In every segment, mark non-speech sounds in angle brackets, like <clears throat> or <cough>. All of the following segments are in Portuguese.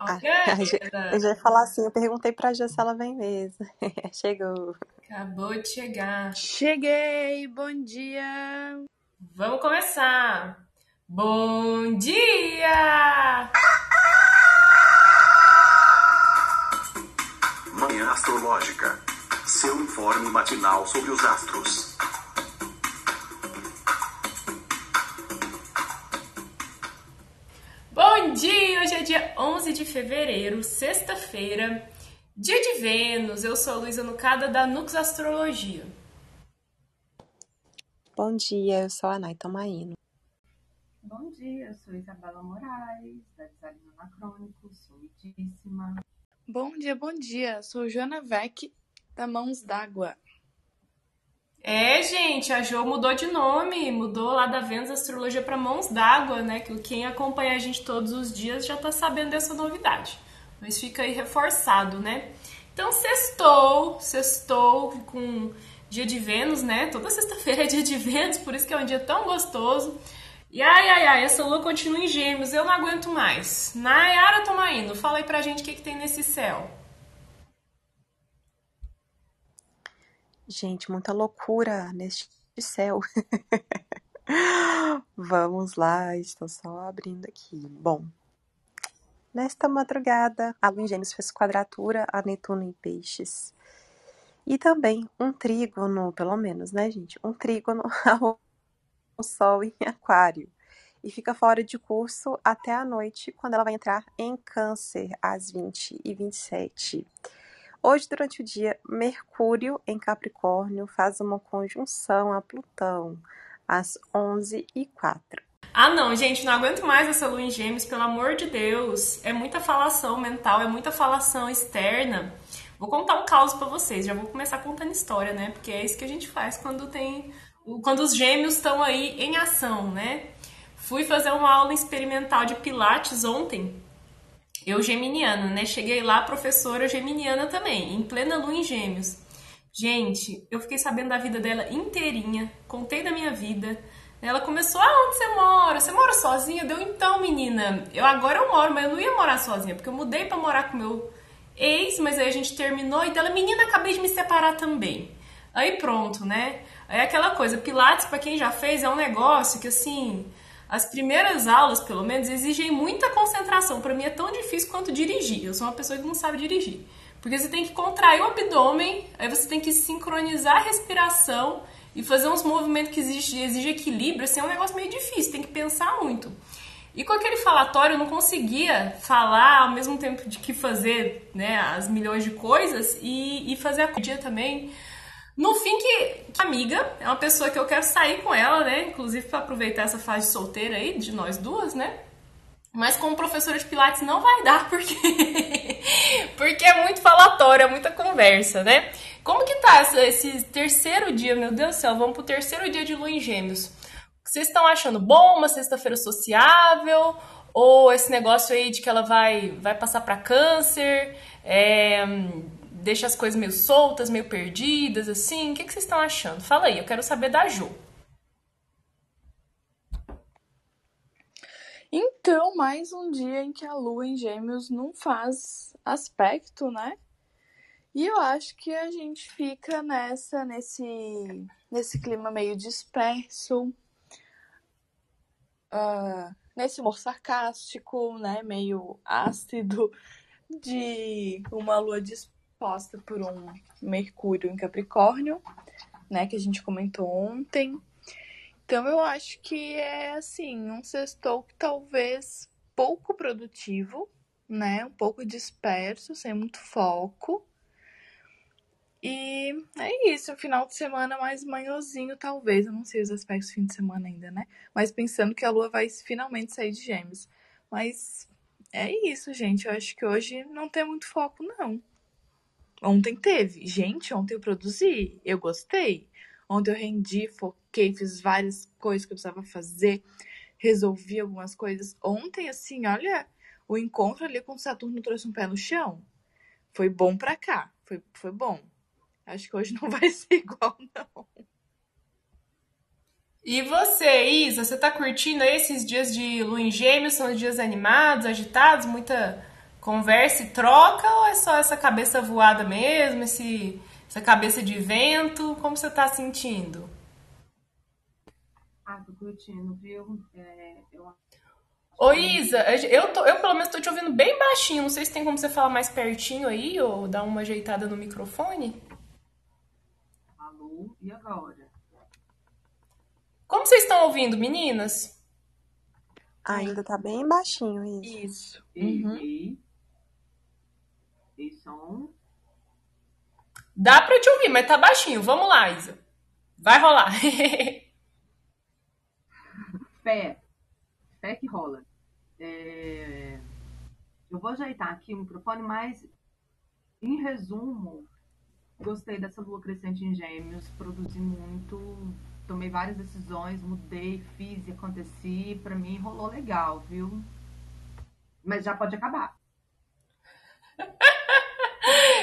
Ok, Ah, <laughs> a Ge- eu já ia falar assim, eu perguntei pra Jô se ela vem mesmo. <laughs> Chegou. acabou de chegar. Cheguei, bom dia. Vamos começar. Bom dia! Manhã Astrológica. Seu informe matinal sobre os astros. Dia! Hoje é dia 11 de fevereiro, sexta-feira, dia de Vênus. Eu sou a Luísa Nucada da Nux Astrologia. Bom dia, eu sou a Nay Tomaino. Bom dia, eu sou Isabela Moraes, da Design Anacrônico, sou muitíssima. Bom dia, bom dia. Sou Joana Vec, da Mãos d'Água. É, gente, a Jo mudou de nome, mudou lá da Vênus Astrologia para Mãos d'Água, né? Que quem acompanha a gente todos os dias já tá sabendo dessa novidade. Mas fica aí reforçado, né? Então, sextou, sextou com dia de Vênus, né? Toda sexta-feira é dia de Vênus, por isso que é um dia tão gostoso. E ai, ai, ai, essa lua continua em gêmeos, eu não aguento mais. Nayara Tomaino, fala aí pra gente o que, que tem nesse céu. Gente, muita loucura neste céu. <laughs> Vamos lá, estou só abrindo aqui. Bom, nesta madrugada, a Lua em Gêmeos fez quadratura a Netuno em Peixes. E também um trígono, pelo menos, né, gente? Um trígono <laughs> ao Sol em Aquário. E fica fora de curso até a noite, quando ela vai entrar em Câncer, às 20 e 27 Hoje, durante o dia, Mercúrio em Capricórnio faz uma conjunção a Plutão, às 11 e 04 Ah, não, gente, não aguento mais essa lua em gêmeos, pelo amor de Deus. É muita falação mental, é muita falação externa. Vou contar um caos pra vocês, já vou começar contando história, né? Porque é isso que a gente faz quando tem. Quando os gêmeos estão aí em ação, né? Fui fazer uma aula experimental de Pilates ontem. Eu geminiana, né? Cheguei lá, professora geminiana também, em plena lua em gêmeos. Gente, eu fiquei sabendo da vida dela inteirinha, contei da minha vida. Ela começou, ah, onde você mora? Você mora sozinha? Deu então, menina. Eu agora eu moro, mas eu não ia morar sozinha, porque eu mudei para morar com meu ex, mas aí a gente terminou e dela, menina, acabei de me separar também. Aí pronto, né? Aí aquela coisa, Pilates, para quem já fez, é um negócio que assim, as primeiras aulas, pelo menos, exigem muita concentração. Para mim é tão difícil quanto dirigir. Eu sou uma pessoa que não sabe dirigir. Porque você tem que contrair o abdômen, aí você tem que sincronizar a respiração e fazer uns movimentos que exigem exige equilíbrio. Assim, é um negócio meio difícil, tem que pensar muito. E com aquele falatório eu não conseguia falar ao mesmo tempo de que fazer né, as milhões de coisas e, e fazer a dia também. No fim, que, que amiga é uma pessoa que eu quero sair com ela, né? Inclusive para aproveitar essa fase solteira aí de nós duas, né? Mas como professora de Pilates não vai dar, porque <laughs> porque é muito falatório, é muita conversa, né? Como que tá esse, terceiro dia, meu Deus do céu, vamos pro terceiro dia de lua em gêmeos. Vocês estão achando bom uma sexta-feira sociável? Ou esse negócio aí de que ela vai, vai passar para câncer? É, deixa as coisas meio soltas, meio perdidas, assim? O que, que vocês estão achando? Fala aí, eu quero saber da Jo. Então, mais um dia em que a lua em Gêmeos não faz aspecto, né? E eu acho que a gente fica nessa, nesse, nesse clima meio disperso, uh, nesse humor sarcástico, né? Meio ácido, de uma lua disposta por um Mercúrio em Capricórnio, né? Que a gente comentou ontem. Então eu acho que é assim, um sextou que talvez pouco produtivo, né? Um pouco disperso, sem muito foco. E é isso, final de semana mais manhozinho, talvez. Eu não sei os aspectos do fim de semana ainda, né? Mas pensando que a lua vai finalmente sair de gêmeos. Mas é isso, gente. Eu acho que hoje não tem muito foco, não. Ontem teve. Gente, ontem eu produzi. Eu gostei. Ontem eu rendi, foquei, fiz várias coisas que eu precisava fazer. Resolvi algumas coisas. Ontem, assim, olha, o encontro ali com Saturno trouxe um pé no chão. Foi bom pra cá. Foi, foi bom. Acho que hoje não <laughs> vai ser igual, não. E você, Isa, você tá curtindo esses dias de lua em gêmeos? São dias animados, agitados, muita conversa e troca ou é só essa cabeça voada mesmo, esse, essa cabeça de vento? Como você tá sentindo? Ah, tô curtindo, viu? É, eu... Ô Isa, eu, tô, eu pelo menos tô te ouvindo bem baixinho. Não sei se tem como você falar mais pertinho aí ou dar uma ajeitada no microfone. Alô, e agora? Como vocês estão ouvindo, meninas? Ainda tá bem baixinho isso. Isso. E, Uhum. e, e som. Dá pra te ouvir, mas tá baixinho. Vamos lá, Isa. Vai rolar. <laughs> Fé. Fé que rola. É, Eu vou ajeitar aqui o microfone, mas em resumo, gostei dessa lua crescente em gêmeos, produzi muito, tomei várias decisões, mudei, fiz e aconteci. Pra mim rolou legal, viu? Mas já pode acabar. <laughs>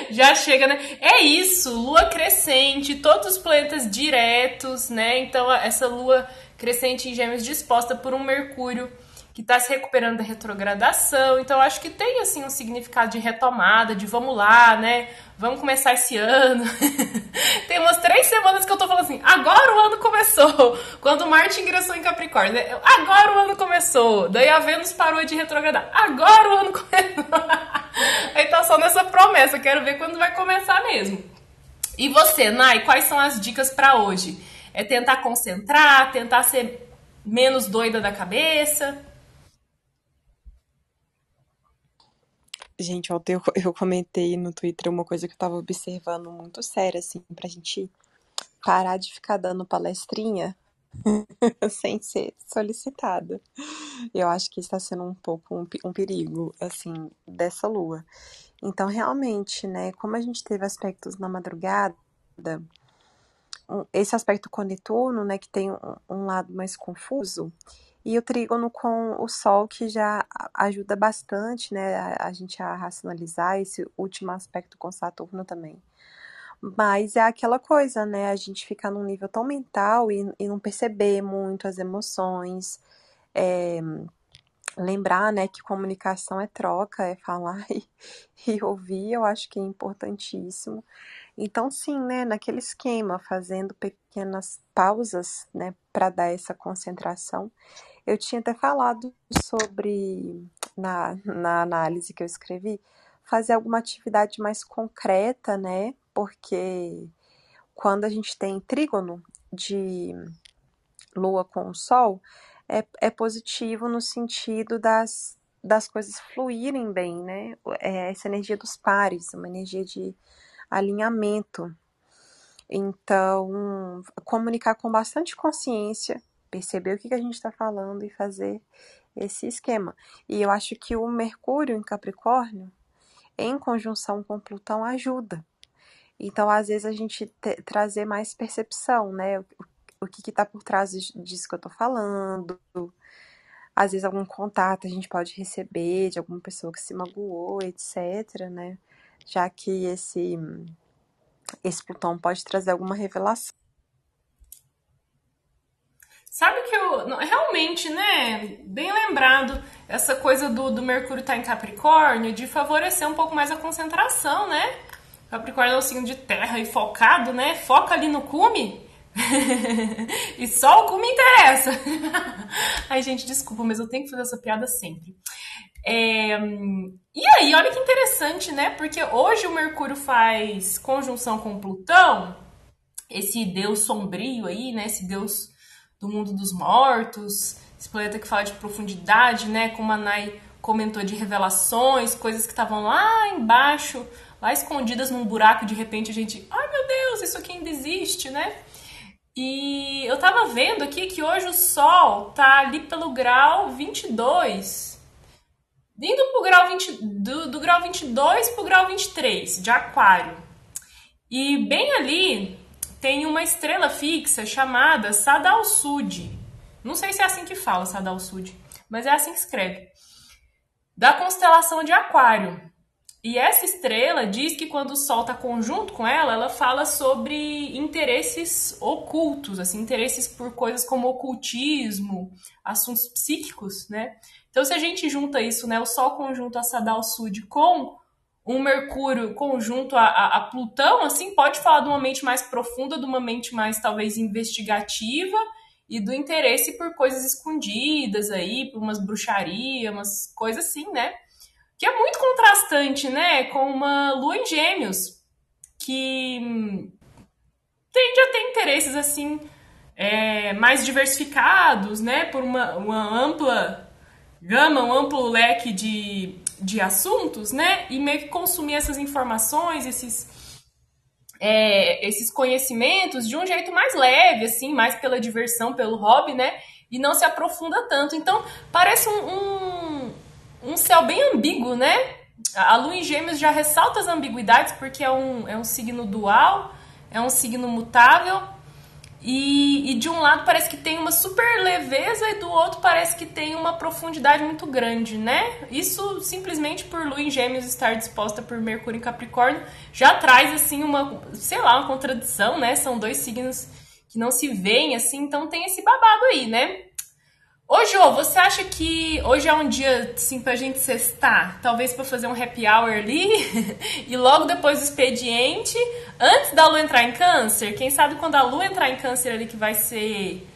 <laughs> Já chega, né? É isso, lua crescente, todos os planetas diretos, né? Então, essa lua crescente em Gêmeos disposta por um Mercúrio que está se recuperando da retrogradação. Então, acho que tem, assim, um significado de retomada, de vamos lá, né? Vamos começar esse ano. <laughs> tem umas três semanas que eu tô falando assim, agora o ano começou. <laughs> Quando Marte ingressou em Capricórnio, né? Agora o ano começou. Daí a Vênus parou de retrogradar. Agora o ano começou. Aí <laughs> tá só nessa promessa, quero ver quando vai começar mesmo. E você, Nai, quais são as dicas para hoje? É tentar concentrar, tentar ser menos doida da cabeça? Gente, ontem eu, comentei no Twitter uma coisa que eu tava observando muito séria, assim, pra gente parar de ficar dando palestrinha <laughs> sem ser solicitada. Eu acho que está sendo um pouco um, um perigo, assim, dessa lua. Então, realmente, né, como a gente teve aspectos na madrugada, um- esse aspecto com Netuno, né, que tem um, um lado mais confuso, e o trígono com o Sol, que já ajuda bastante, né, a, a gente a racionalizar esse último aspecto com Saturno também. Mas é aquela coisa, né, a gente ficar num nível tão mental e, e não perceber muito as emoções, é, lembrar, né, que comunicação é troca, é falar <laughs> e, e ouvir, eu acho que é importantíssimo. Então, sim, né, naquele esquema, fazendo pequenas pausas, né, para dar essa concentração. Eu tinha até falado sobre, na, na análise que eu escrevi, fazer alguma atividade mais concreta, né, porque quando a gente tem trígono de Lua com o Sol, é, é positivo no sentido das, das coisas fluírem bem, né? É essa energia dos pares, uma energia de alinhamento. Então, comunicar com bastante consciência, perceber o que, que a gente está falando e fazer esse esquema. E eu acho que o Mercúrio em Capricórnio, em conjunção com Plutão, ajuda. Então, às vezes, a gente te- trazer mais percepção, né? O, o que está por trás disso que eu tô falando. Às vezes, algum contato a gente pode receber de alguma pessoa que se magoou, etc, né? Já que esse, esse Plutão pode trazer alguma revelação. Sabe que eu. Realmente, né? Bem lembrado, essa coisa do, do Mercúrio estar em Capricórnio, de favorecer um pouco mais a concentração, né? Capricórnio é o signo de terra e focado, né? Foca ali no cume. <laughs> e só o cume interessa. <laughs> Ai, gente, desculpa, mas eu tenho que fazer essa piada sempre. É, E aí, olha que interessante, né? Porque hoje o Mercúrio faz conjunção com Plutão, esse deus sombrio aí, né? Esse deus do mundo dos mortos, esse planeta que fala de profundidade, né? Como a Nai comentou de revelações, coisas que estavam lá embaixo, lá escondidas num buraco, de repente a gente, ai meu Deus, isso aqui ainda existe, né? E eu tava vendo aqui que hoje o Sol tá ali pelo grau 22, indo pro grau 20, do, do grau 22 pro grau 23 de Aquário. E bem ali tem uma estrela fixa chamada Sadal Sud. Não sei se é assim que fala Sadal Sud, mas é assim que escreve. Da constelação de Aquário. E essa estrela diz que quando o Sol está conjunto com ela, ela fala sobre interesses ocultos, assim, interesses por coisas como ocultismo, assuntos psíquicos, né? Então, se a gente junta isso, né, o Sol conjunto a Sadal Sud com um Mercúrio conjunto a, a, a, Plutão, assim, pode falar de uma mente mais profunda, de uma mente mais, talvez, investigativa e do interesse por coisas escondidas aí, por umas bruxarias, umas coisas assim, né? Que é muito contrastante, né, com uma Lua em Gêmeos, que tende a ter interesses, assim, é, mais diversificados, né, por uma, uma ampla gama, um amplo leque de, de assuntos, né? E meio que consumir essas informações, esses, é, esses conhecimentos de um jeito mais leve, assim, mais pela diversão, pelo hobby, né? E não se aprofunda tanto. Então, parece um, um, um céu bem ambíguo, né? A lua em gêmeos já ressalta as ambiguidades porque é um, é um signo dual, é um signo mutável, e, e, de um lado parece que tem uma super leveza e do outro parece que tem uma profundidade muito grande, né? Isso simplesmente por Lua em Gêmeos estar disposta por Mercúrio em Capricórnio já traz assim uma, sei lá, uma contradição, né? São dois signos que não se veem assim, então tem esse babado aí, né? Ô, Jô, você acha que hoje é um dia, assim, pra gente cestar? Talvez para fazer um happy hour ali? <laughs> e logo depois do expediente, antes da lua entrar em câncer? Quem sabe quando a lua entrar em câncer ali, que vai ser...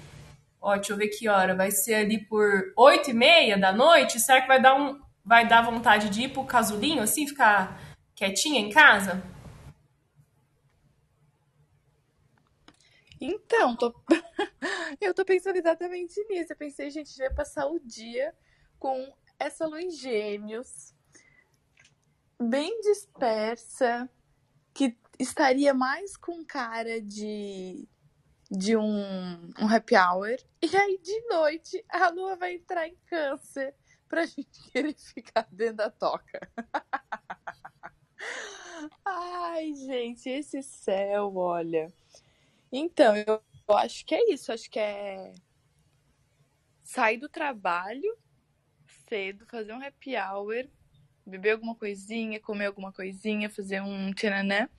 Ó, deixa eu ver que hora. Vai ser ali por oito e meia da noite. Será que vai dar, um, vai dar vontade de ir pro casulinho, assim, ficar quietinha em casa? Então, tô... <laughs> eu tô pensando exatamente nisso. Eu pensei, gente, a gente vai passar o dia com essa luz gêmeos, bem dispersa, que estaria mais com cara de, de um, um happy hour. E aí, de noite, a lua vai entrar em câncer pra <laughs> gente querer ficar dentro da toca. <laughs> Ai, gente, esse céu, olha. Então, eu, acho que é isso. Acho que é sair do trabalho cedo, fazer um happy hour, beber alguma coisinha, comer alguma coisinha, fazer um tchananã.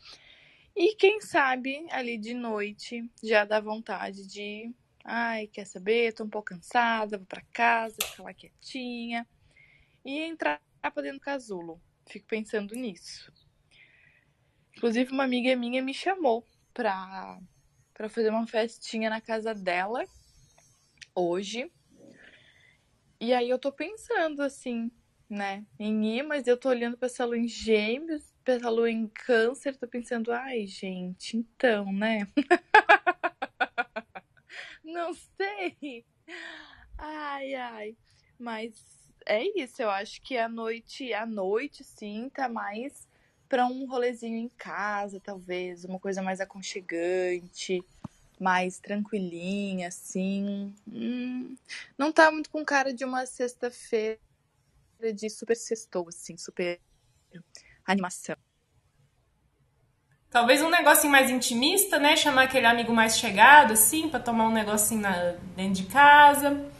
E quem sabe ali de noite já dá vontade de, ai, quer saber? Tô um pouco cansada, vou para casa, ficar lá quietinha e entrar pra dentro do casulo. Fico pensando nisso. Inclusive, uma amiga minha me chamou pra para fazer uma festinha na casa dela hoje. E aí eu tô pensando assim, né, em ir, mas eu tô olhando para essa lua em gêmeos, pra essa lua em câncer, tô pensando, ai, gente, então, né? <laughs> Não sei. Ai, ai. Mas é isso, eu acho que a noite, a noite sim, tá mais para um rolezinho em casa, talvez, uma coisa mais aconchegante, mais tranquilinha, assim. Hum, não tá muito com cara de uma sexta-feira de super sextou, assim, super animação. Talvez um negocinho mais intimista, né? Chamar aquele amigo mais chegado, assim, para tomar um negocinho na, dentro de casa.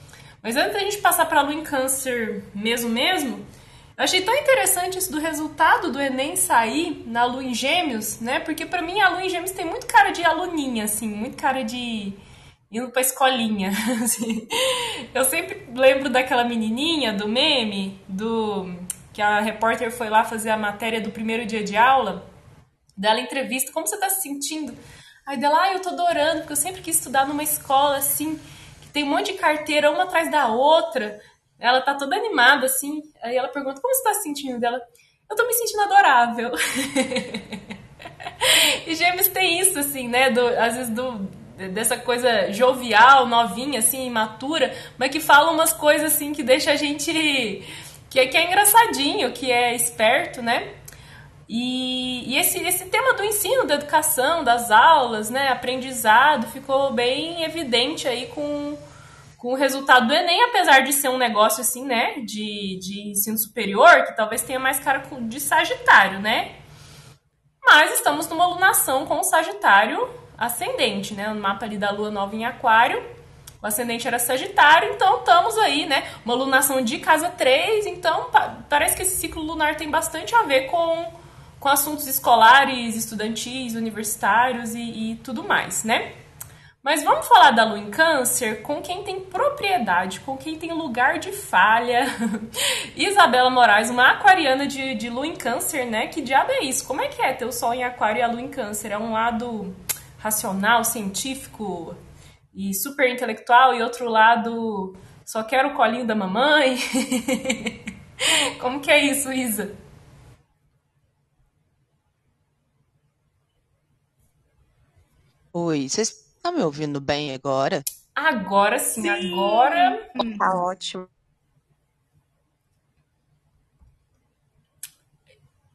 Mas antes da gente passar pra lua em câncer mesmo mesmo, eu achei tão interessante isso do resultado do Enem sair na Lua em Gêmeos, né? Porque para mim a Lua em Gêmeos tem muito cara de aluninha, assim, muito cara de indo pra escolinha. <laughs> Assim. Eu sempre lembro daquela menininha do meme, do que a repórter foi lá fazer a matéria do primeiro dia de aula, dela entrevista, como você tá se sentindo? Aí dela, ah, eu tô adorando, porque eu sempre quis estudar numa escola assim, que tem um monte de carteira uma atrás da outra, ela tá toda animada, assim. Aí ela pergunta, como você tá se sentindo? Dela, eu tô me sentindo adorável. <laughs> e gêmeos tem isso, assim, né? Do, às vezes do, dessa coisa jovial, novinha, assim, imatura, mas que fala umas coisas, assim, que deixa a gente... Que é, que é engraçadinho, que é esperto, né? E, e, esse, esse tema do ensino, da educação, das aulas, né, aprendizado, ficou bem evidente aí com, com o resultado do Enem, apesar de ser um negócio assim, né, de, de ensino superior, que talvez tenha mais cara de Sagitário, né? Mas estamos numa lunação com o Sagitário ascendente, né? No mapa ali da Lua Nova em Aquário, o ascendente era Sagitário, então estamos aí, né? Uma lunação de casa 3, então parece que esse ciclo lunar tem bastante a ver com, com assuntos escolares, estudantis, universitários e, e tudo mais, né? Mas vamos falar da lua em câncer com quem tem propriedade, com quem tem lugar de falha. <laughs> Isabela Moraes, uma aquariana de, de lua em câncer, né? Que diabo é isso? Como é que é ter o sol em aquário e a lua em câncer? É um lado racional, científico e super intelectual e outro lado só quero o colinho da mamãe? <laughs> Como que é isso, Isa? Oi, vocês estão me ouvindo bem agora? Agora sim, sim. agora. Tá ótimo.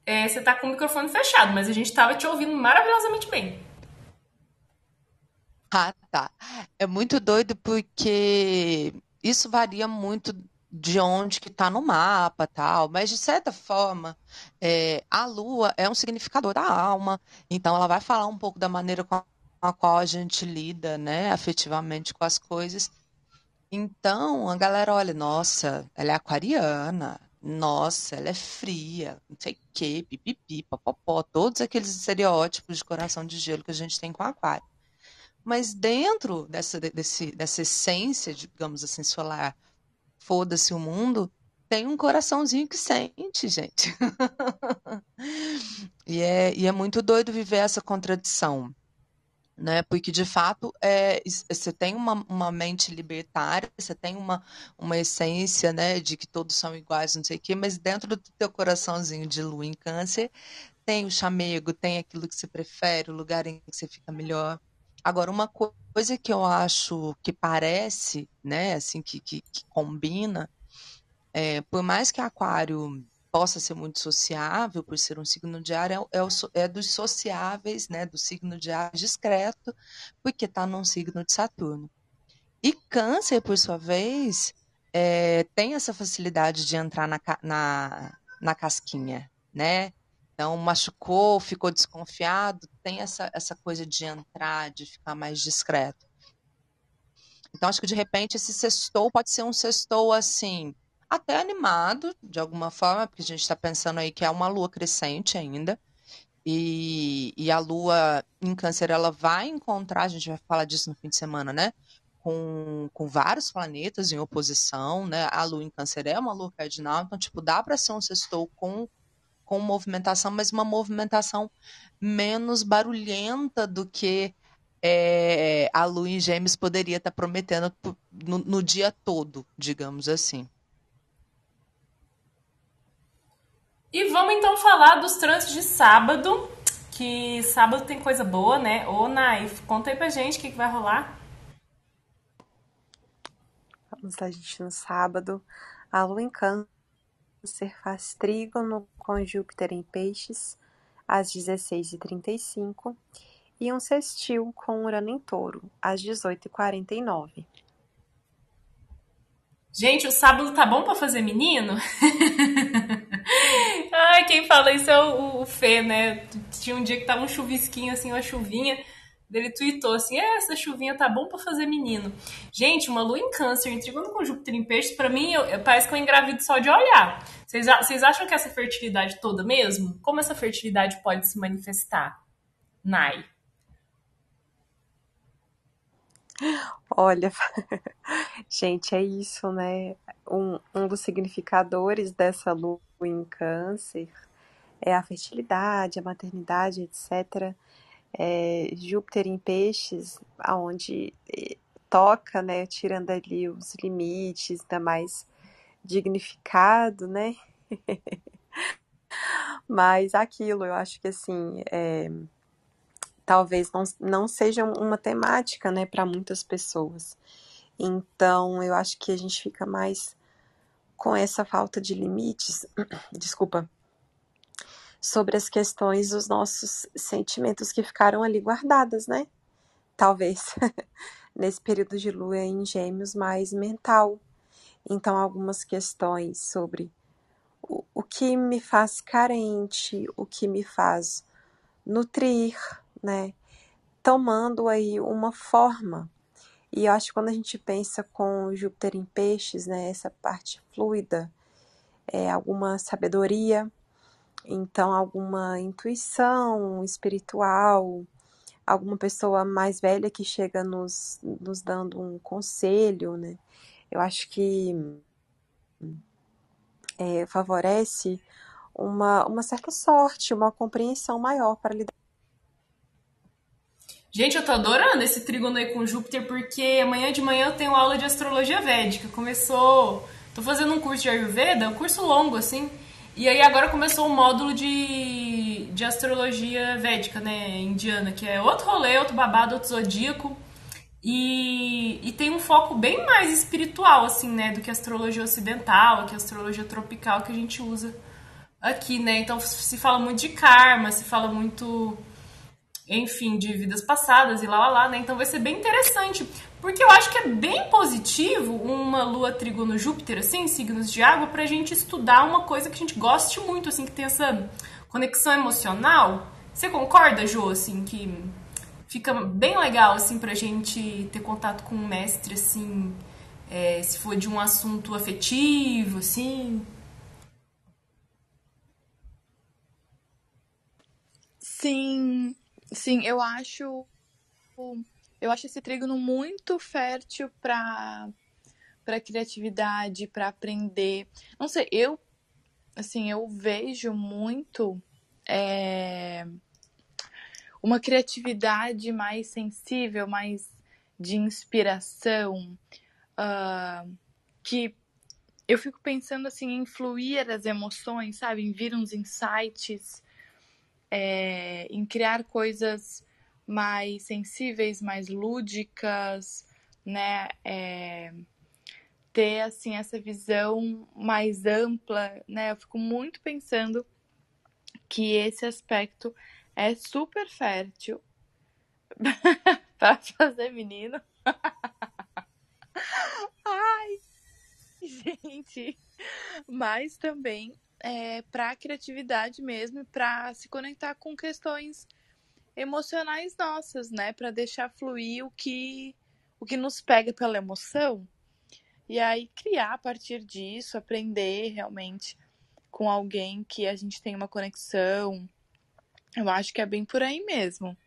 É, você tá com o microfone fechado, mas a gente tava te ouvindo maravilhosamente bem. Ah, tá. É muito doido porque isso varia muito de onde que está no mapa, tal, mas de certa forma, é, a Lua é um significador da alma, então ela vai falar um pouco da maneira com a qual a gente lida, né, afetivamente com as coisas. Então, a galera olha, nossa, ela é aquariana, nossa, ela é fria, não sei o quê, pipipi, popopó, todos aqueles estereótipos de coração de gelo que a gente tem com aquário. Mas dentro dessa, desse, dessa essência, digamos assim, solar, foda-se o mundo, tem um coraçãozinho que sente, gente. <laughs> e, é, e é muito doido viver essa contradição né? Porque de fato é, você tem uma, uma mente libertária, você tem uma, uma essência, né, de que todos são iguais, não sei o quê, mas dentro do teu coraçãozinho de lua em câncer tem o chamego, tem aquilo que você prefere, o lugar em que você fica melhor. Agora, uma coisa que eu acho que parece, né, assim, que, que, que combina, é, por mais que Aquário possa ser muito sociável, por ser um signo de ar, é, é, é dos sociáveis, né, do signo de ar discreto, porque está num signo de Saturno. E Câncer, por sua vez, é, tem essa facilidade de entrar na, na, na casquinha, né? Então, machucou, ficou desconfiado, tem essa, essa coisa de entrar, de ficar mais discreto. Então, acho que de repente esse sextou pode ser um sextou assim, até animado, de alguma forma, porque a gente está pensando aí que é uma lua crescente ainda. E, e a lua em câncer, ela vai encontrar, a gente vai falar disso no fim de semana, né? Com, com vários planetas em oposição, né? A lua em câncer é uma lua cardinal, então, tipo, dá para ser um sextou com com movimentação, mas uma movimentação menos barulhenta do que é, a lua em gêmeos poderia estar tá prometendo no, no dia todo, digamos assim. E vamos então falar dos trânsitos de sábado, que sábado tem coisa boa, né? Ô, Naif, conta aí pra gente o que, que vai rolar. Vamos lá, gente, no sábado. A lua em câncer faz trígono com Júpiter em Peixes às 16h35 e um sextil com Urano em Touro às 18h49. Gente, o sábado tá bom para fazer menino? <laughs> Ai, quem fala isso é o, o Fê, né? Tinha um dia que tava um chuvisquinho, assim, uma chuvinha. Ele tweetou assim: é, essa chuvinha tá bom para fazer menino. Gente, uma lua em câncer, intrigando com Júpiter em peixes, para mim, eu, eu, parece que eu engravido só de olhar. Vocês, vocês acham que essa fertilidade toda mesmo? Como essa fertilidade pode se manifestar? Nai. Olha, <laughs> gente, é isso, né? Um, um dos significadores dessa lua em câncer é a fertilidade, a maternidade, etc é, Júpiter em peixes, aonde eh, toca, né, tirando ali os limites, ainda mais dignificado, né? <laughs> Mas aquilo, eu acho que assim, é, talvez não, não seja uma temática, né, para muitas pessoas. Então, eu acho que a gente fica mais com essa falta de limites, <clears throat> desculpa, sobre as questões dos nossos sentimentos que ficaram ali guardadas, né? Talvez <laughs> nesse período de lua em gêmeos mais mental. Então, algumas questões sobre o, o que me faz carente, o que me faz nutrir, né? Tomando aí uma forma. E eu acho que quando a gente pensa com Júpiter em peixes, né, essa parte fluida, é alguma sabedoria, então, alguma intuição espiritual, alguma pessoa mais velha que chega nos, nos dando um conselho, né? Eu acho que é, favorece uma, uma certa sorte, uma compreensão maior para lidar. Gente, eu tô adorando esse trígono aí com Júpiter, porque amanhã de manhã eu tenho aula de astrologia védica. Começou. Tô fazendo um curso de Ayurveda, um curso longo, assim. E aí agora começou o um módulo de, de astrologia védica, né, indiana, que é outro rolê, outro babado, outro zodíaco. E, e tem um foco bem mais espiritual, assim, né, do que a astrologia ocidental, que a astrologia tropical que a gente usa aqui, né? Então se fala muito de karma, se fala muito, enfim, de vidas passadas e lá lá lá, né? Então vai ser bem interessante, porque eu acho que é bem positivo uma lua trigono Júpiter, assim, signos de água, pra gente estudar uma coisa que a gente goste muito, assim, que tem essa conexão emocional. Você concorda, Jo, assim, que fica bem legal, assim, pra gente ter contato com um mestre, assim, é, se for de um assunto afetivo, assim? Sim, sim, eu acho eu acho esse trígono muito fértil para para criatividade, para aprender. Não sei, eu assim, eu vejo muito é, uma criatividade mais sensível, mais de inspiração, uh, que eu fico pensando assim em fluir as emoções, sabe, em vir uns insights é, em criar coisas mais sensíveis, mais lúdicas, né? É, ter assim essa visão mais ampla, né? Eu fico muito pensando que esse aspecto é super fértil <laughs> para fazer menino. <laughs> Ai, gente, mas também é, para a criatividade mesmo, para se conectar com questões emocionais nossas, né? Para deixar fluir o que, o que nos pega pela emoção. E aí criar a partir disso, aprender realmente com alguém que a gente tem uma conexão. Eu acho que é bem por aí mesmo.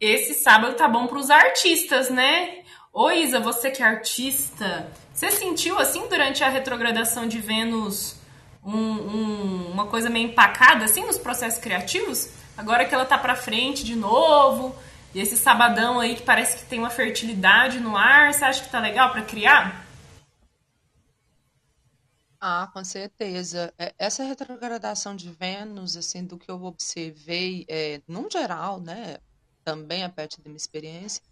Esse sábado tá bom para os artistas, né? Ô Isa, você que é artista, você sentiu assim durante a retrogradação de Vênus um, um, uma coisa meio empacada assim nos processos criativos? Agora que ela tá para frente de novo, e esse sabadão aí que parece que tem uma fertilidade no ar, você acha que tá legal para criar? Ah, com certeza. É, essa retrogradação de Vênus, assim, do que eu observei, é, num geral, né, também a parte da minha experiência,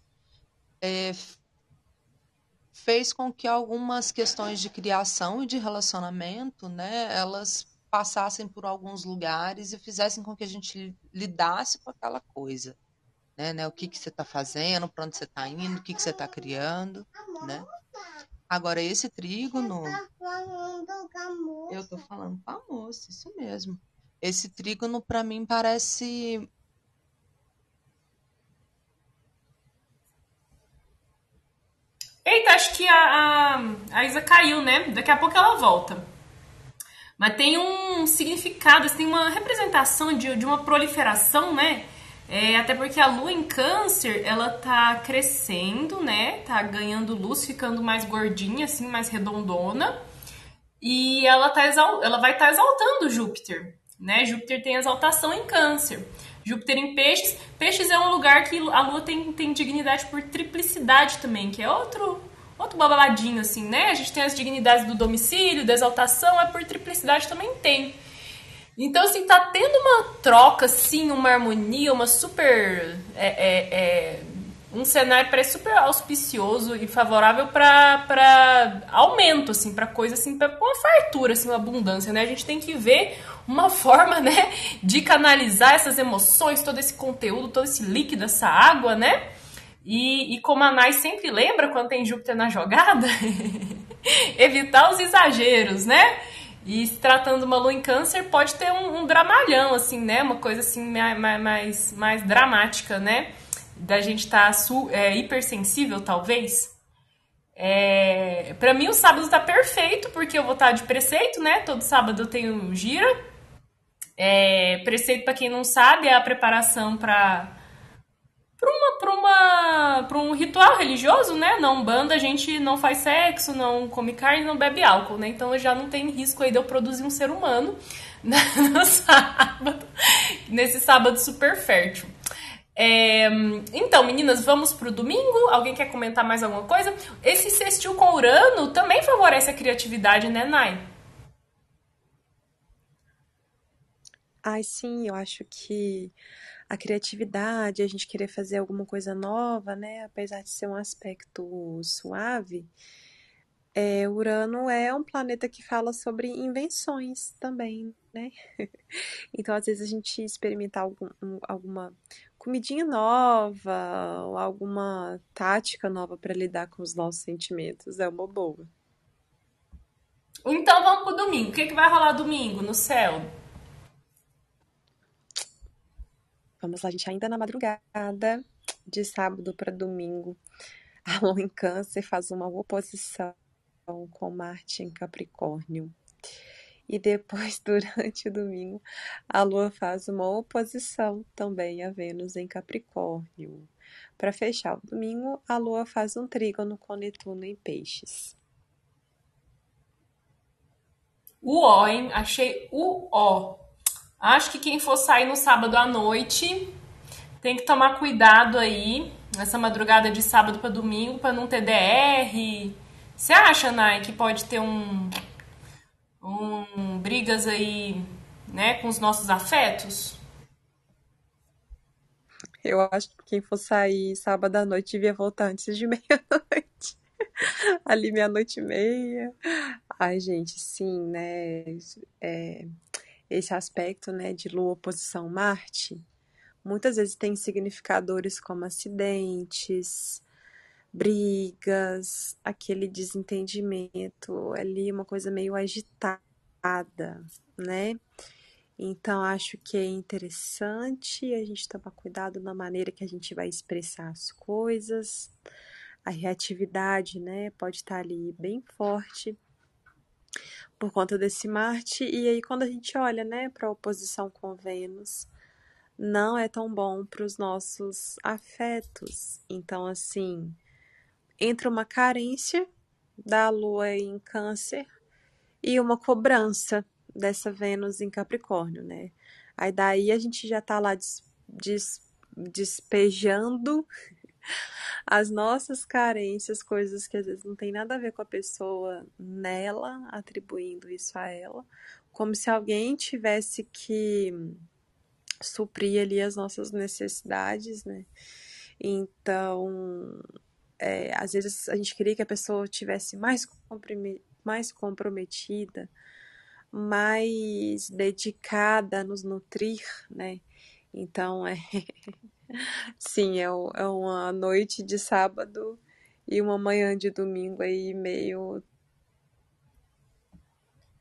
é, fez com que algumas questões de criação e de relacionamento, né, elas passassem por alguns lugares e fizessem com que a gente lidasse com aquela coisa, né, né o que que você está fazendo, para onde você está indo, o que que você está criando, né? Agora esse trígono, eu tô falando com a moça, isso mesmo. Esse trígono para mim parece Eita, acho que a, a, a Isa caiu, né? Daqui a pouco ela volta. Mas tem um significado, assim, tem uma representação de, de uma proliferação, né? É, até porque a lua em câncer, ela tá crescendo, né? Tá ganhando luz, ficando mais gordinha, assim, mais redondona. E ela, tá ela vai estar tá exaltando Júpiter, né? Júpiter tem exaltação em câncer. Júpiter em peixes. Peixes é um lugar que a lua tem, tem dignidade por triplicidade também, que é outro outro babaladinho assim, né? A gente tem as dignidades do domicílio, da exaltação, é por triplicidade também tem. Então, assim, tá tendo uma troca, sim, uma harmonia, uma super. É, é, é, um cenário parece super auspicioso e favorável para aumento, assim, para coisa assim, para uma fartura, assim, uma abundância, né? A gente tem que ver uma <laughs> forma, né, de canalizar essas emoções, todo esse conteúdo, todo esse líquido, essa água, né? E, e como a Nai sempre lembra quando tem Júpiter na jogada, <laughs> evitar os exageros, né? E se tratando uma lua em câncer, pode ter um, um dramalhão, assim, né? Uma coisa assim mais, mais, mais dramática, né? Da gente estar tá é, hipersensível, talvez. É, para mim, o sábado tá perfeito, porque eu vou estar tá de preceito, né? Todo sábado eu tenho gira. É, preceito, para quem não sabe, é a preparação para para uma, pra uma, pra um ritual religioso, né? Na Umbanda a gente não faz sexo, não come carne, não bebe álcool, né? Então já não tem risco aí de eu produzir um ser humano <laughs> no sábado, nesse sábado super fértil. É, então, meninas, vamos pro domingo. Alguém quer comentar mais alguma coisa? Esse sextil com Urano também favorece a criatividade, né, Nai? Ai, sim, eu acho que a criatividade, a gente querer fazer alguma coisa nova, né? Apesar de ser um aspecto suave, é, Urano é um planeta que fala sobre invenções também, né? <laughs> Então, às vezes, a gente experimentar algum, alguma comidinha nova ou alguma tática nova para lidar com os nossos sentimentos é uma boa. Então, vamos pro domingo. O que, que vai rolar domingo no céu? Vamos lá, gente, ainda na madrugada de sábado para domingo, <laughs> a Lua em Câncer faz uma oposição com Marte em Capricórnio. E depois, <laughs> durante o domingo, a Lua faz uma oposição também a Vênus em Capricórnio. Para fechar o domingo, a Lua faz um trígono com Netuno em Peixes. O hein? Achei o ó. Acho que quem for sair no sábado à noite tem que tomar cuidado aí nessa madrugada de sábado para domingo para não ter DR. Você acha, Nai, que pode ter um, um brigas aí, né, com os nossos afetos? Eu acho que quem for sair sábado à noite devia voltar antes de <laughs> meia-noite. Ali meia-noite e meia. Ai, gente, sim, né? É, esse aspecto né, de Lua oposição Marte, muitas vezes tem significadores como acidentes, brigas, aquele desentendimento ali, uma coisa meio agitada, né? Então, acho que é interessante a gente tomar cuidado na maneira que a gente vai expressar as coisas. A reatividade, né, pode estar ali bem forte por conta desse Marte. E aí, quando a gente olha, né, para a oposição com Vênus, não é tão bom para os nossos afetos. Então, assim, entra uma carência da Lua em Câncer e uma cobrança dessa Vênus em Capricórnio, né? Aí daí a gente já tá lá des, des, despejando <laughs> as nossas carências, coisas que às vezes não tem nada a ver com a pessoa nela, atribuindo isso a ela, como se alguém tivesse que suprir ali as nossas necessidades, né? Então, é, às vezes a gente queria que a pessoa tivesse mais, mais comprometida, mais dedicada a nos nutrir, né? Então, é, <laughs> Sim, é, é uma noite de sábado e uma manhã de domingo aí meio.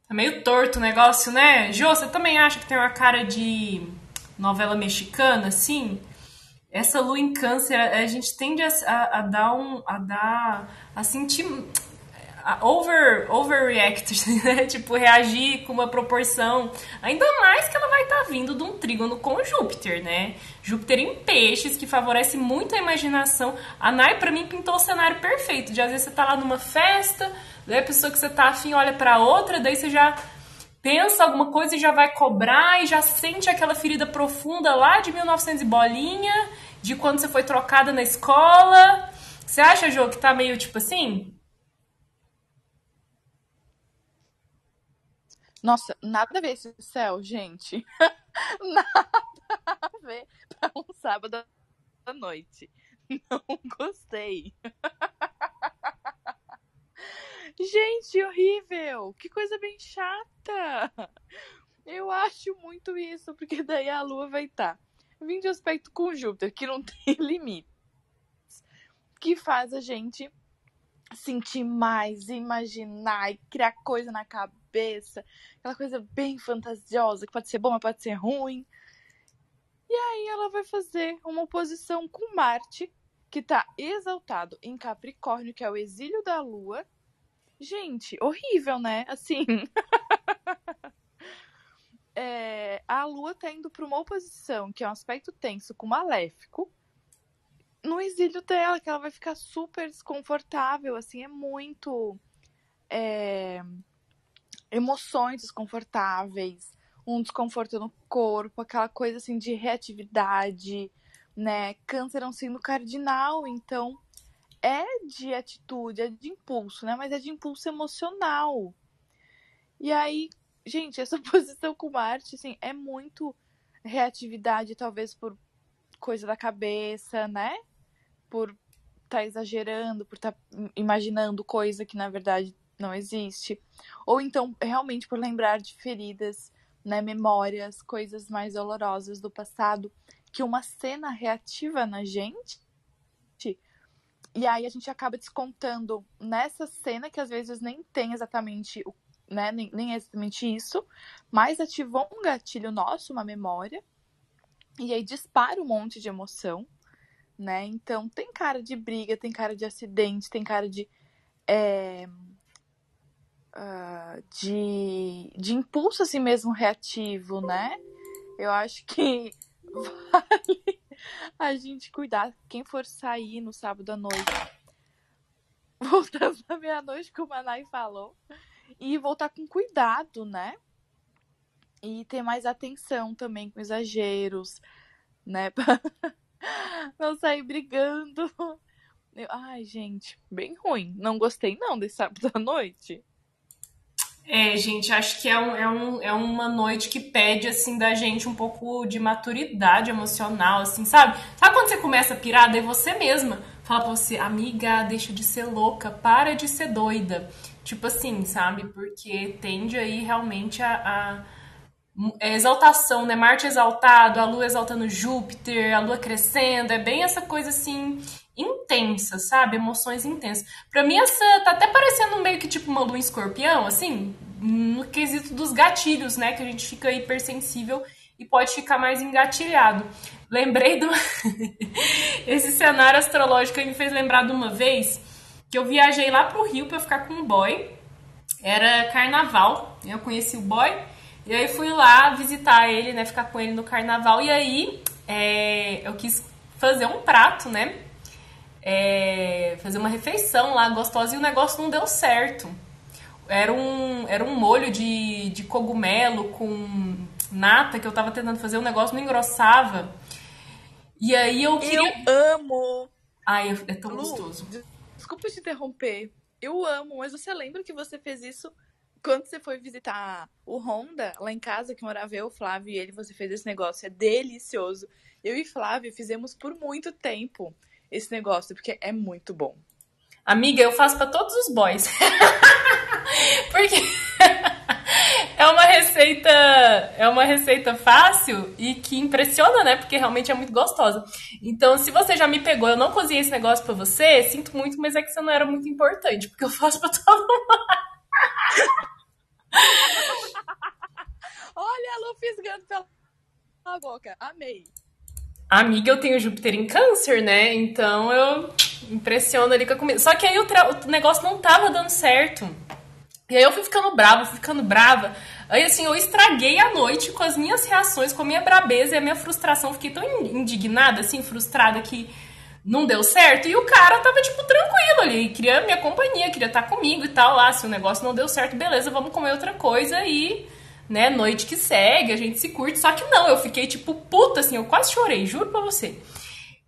Tá meio torto o negócio, né? Jô, você também acha que tem uma cara de novela mexicana, assim? Essa lua em câncer, a gente tende a, a, a dar um. a dar. a sentir over, overreact, <laughs> né? Tipo, reagir com uma proporção. Ainda mais que ela vai estar tá vindo de um trígono com Júpiter, né? Júpiter em peixes, que favorece muito a imaginação. A Nai, pra mim, pintou o cenário perfeito. De às vezes você tá lá numa festa, daí a pessoa que você tá afim olha pra outra, daí você já pensa alguma coisa e já vai cobrar e já sente aquela ferida profunda lá de 1900 e bolinha, de quando você foi trocada na escola. Você acha, Jô, que tá meio tipo assim? Nossa, nada a ver esse céu, gente. <laughs> nada a ver pra um sábado à noite. Não gostei. <laughs> gente, horrível! Que coisa bem chata! Eu acho muito isso, porque daí a lua vai estar tá vindo de aspecto com Júpiter, que não <laughs> tem limites, que faz a gente sentir mais, imaginar e criar coisa na cabeça, aquela coisa bem fantasiosa, que pode ser bom, mas pode ser ruim. E aí ela vai fazer uma oposição com Marte, que tá exaltado em Capricórnio, que é o exílio da Lua. Gente, horrível, né? Assim. <laughs> é, a Lua tá indo para uma oposição, que é um aspecto tenso com Maléfico, no exílio dela, que ela vai ficar super desconfortável, assim, é muito. É, emoções desconfortáveis, um desconforto no corpo, aquela coisa assim de reatividade, né? Câncer é um signo cardinal, então é de atitude, é de impulso, né? Mas é de impulso emocional. E aí, gente, <laughs> essa posição com Marte, assim, é muito reatividade, talvez por coisa da cabeça, né? Por estar tá exagerando, por estar tá imaginando coisa que na verdade não existe. Ou então, realmente, por lembrar de feridas, né? Memórias, coisas mais dolorosas do passado, que uma cena reativa na gente. E aí a gente acaba descontando nessa cena que às vezes nem tem exatamente o né, nem, nem é exatamente isso, mas ativou um gatilho nosso, uma memória, e aí dispara um monte de emoção, né? Então tem cara de briga, tem cara de acidente, tem cara de. É, uh, de, de impulso assim mesmo reativo, né? Eu acho que <laughs> vale <laughs> a gente cuidar. Quem for sair no sábado à noite, <laughs> voltando à meia-noite, como a Nai falou, e voltar com cuidado, né? E ter mais atenção também com exageros, né? <laughs> não sair brigando. Eu, ai, gente, bem ruim. Não gostei não desse sábado à noite. É, gente, acho que é, um, é, um, é uma noite que pede, assim, da gente um pouco de maturidade emocional, assim, sabe? Sabe quando você começa a pirar, daí você mesma fala pra você, amiga, deixa de ser louca, para de ser doida. Tipo assim, sabe? Porque tende aí realmente a, a é exaltação, né? Marte exaltado, a Lua exaltando Júpiter, a Lua crescendo, é bem essa coisa assim intensa, sabe? Emoções intensas. Pra mim essa tá até parecendo meio que tipo uma Lua Escorpião, assim, no quesito dos gatilhos, né? Que a gente fica hipersensível e pode ficar mais engatilhado. Lembrei do <laughs> esse cenário astrológico me fez lembrar de uma vez que eu viajei lá pro Rio para ficar com um boy. Era carnaval, eu conheci o boy. E aí fui lá visitar ele, né? Ficar com ele no carnaval. E aí é, eu quis fazer um prato, né? É, fazer uma refeição lá gostosa e o negócio não deu certo. Era um, era um molho de, de cogumelo com nata que eu tava tentando fazer, o negócio não engrossava. E aí eu queria. Eu amo! Ai, é tão Lu, gostoso desculpa te interromper. Eu amo, mas você lembra que você fez isso quando você foi visitar o Honda lá em casa, que morava eu, Flávio e ele, você fez esse negócio. É delicioso. Eu e Flávio fizemos por muito tempo esse negócio, porque é muito bom. Amiga, eu faço para todos os boys. <laughs> porque <laughs> é uma receita, é uma receita fácil e que impressiona, né? Porque realmente é muito gostosa. Então, se você já me pegou, eu não cozinhei esse negócio para você, sinto muito, mas é que você não era muito importante, porque eu faço para <laughs> todo mundo. Olha a Lu fisgando pela boca. Amei. Amiga, eu tenho Júpiter em câncer, né? Então eu impressiono ali com a comida. Só que aí o, o negócio não tava dando certo. E aí eu fui ficando brava, fui ficando brava. Aí assim, eu estraguei a noite com as minhas reações, com a minha brabeza e a minha frustração. Fiquei tão indignada, assim, frustrada que não deu certo. E o cara tava, tipo, tranquilo ali. Queria minha companhia, queria estar comigo e tal. Lá, se o negócio não deu certo, beleza, vamos comer outra coisa e, né, noite que segue, a gente se curte. Só que não, eu fiquei, tipo, puta, assim, eu quase chorei, juro pra você.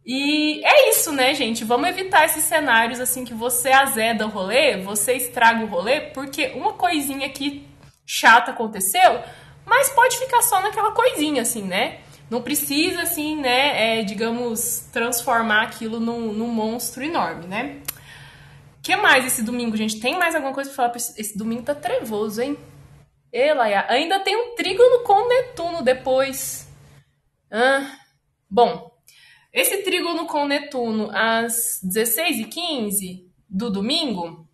E é isso, né, gente? Vamos evitar esses cenários assim que você azeda o rolê, você estraga o rolê, porque uma coisinha aqui chata aconteceu, mas pode ficar só naquela coisinha, assim, né? Não precisa, assim, né, é, digamos, transformar aquilo num, num monstro enorme, né? Que mais esse domingo, gente? Tem mais alguma coisa pra falar? Esse domingo tá trevoso, hein? Elaia, ainda tem um trígono com Netuno depois. Ah, bom, esse trígono com Netuno às 16h15 do domingo,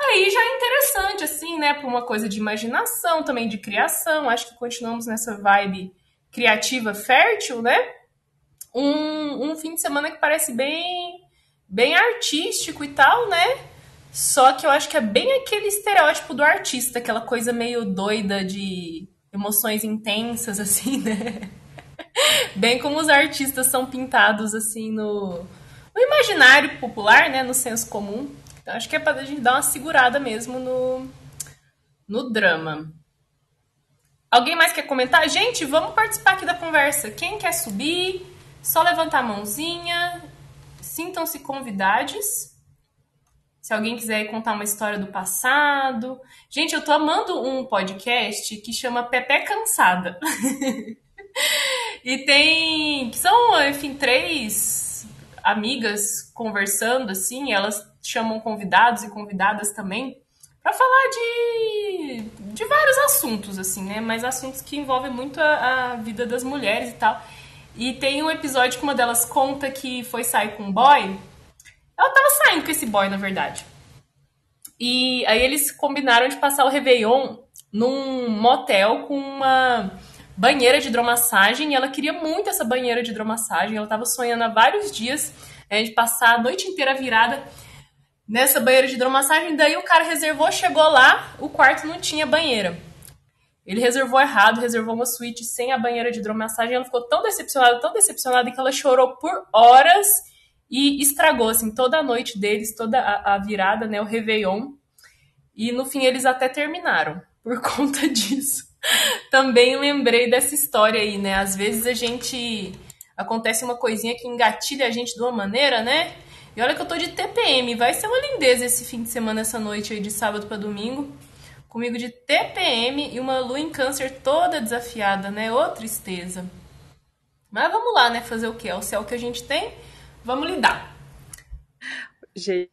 aí já é interessante, assim, né? Para uma coisa de imaginação, também de criação. Acho que continuamos nessa vibe criativa fértil, né? Um, um fim de semana que parece bem, bem artístico e tal, né? Só que eu acho que é bem aquele estereótipo do artista, aquela coisa meio doida de emoções intensas, <laughs> assim, né? Bem como os artistas são pintados, assim, no, no imaginário popular, né? No senso comum. Então, acho que é pra gente dar uma segurada mesmo no, no drama. Alguém mais quer comentar? Gente, vamos participar aqui da conversa. Quem quer subir? Só levantar a mãozinha. Sintam-se convidados. Se alguém quiser contar uma história do passado. Gente, eu tô amando um podcast que chama Pepe Cansada. <laughs> e tem. são, enfim, três amigas conversando, assim. Elas chamam convidados e convidadas também para falar de, de vários assuntos, assim, né? Mas assuntos que envolvem muito a, a, vida das mulheres e tal. E tem um episódio que uma delas conta que foi sair com um boy. Ela tava saindo com esse boy, na verdade. E aí eles combinaram de passar o Réveillon num motel com uma banheira de hidromassagem. E ela queria muito essa banheira de hidromassagem. Ela tava sonhando há vários dias né, de passar a noite inteira virada nessa banheira de hidromassagem. Daí o cara reservou, chegou lá, o quarto não tinha banheira. Ele reservou errado, reservou uma suíte sem a banheira de hidromassagem. Ela ficou tão decepcionada, tão decepcionada que ela chorou por horas e estragou assim toda a noite deles, toda a, a virada, né, o Réveillon. E no fim eles até terminaram <laughs> por conta disso. Também lembrei dessa história aí, né? Às vezes a gente acontece uma coisinha que engatilha a gente de uma maneira, né? E olha que eu tô de TPM, vai ser uma lindeza esse fim de semana, essa noite aí de sábado para domingo. Comigo de TPM e uma lua em câncer toda desafiada, né? Ô tristeza. Mas vamos lá, né? Fazer o quê? É o céu que a gente tem, vamos lidar. Gente,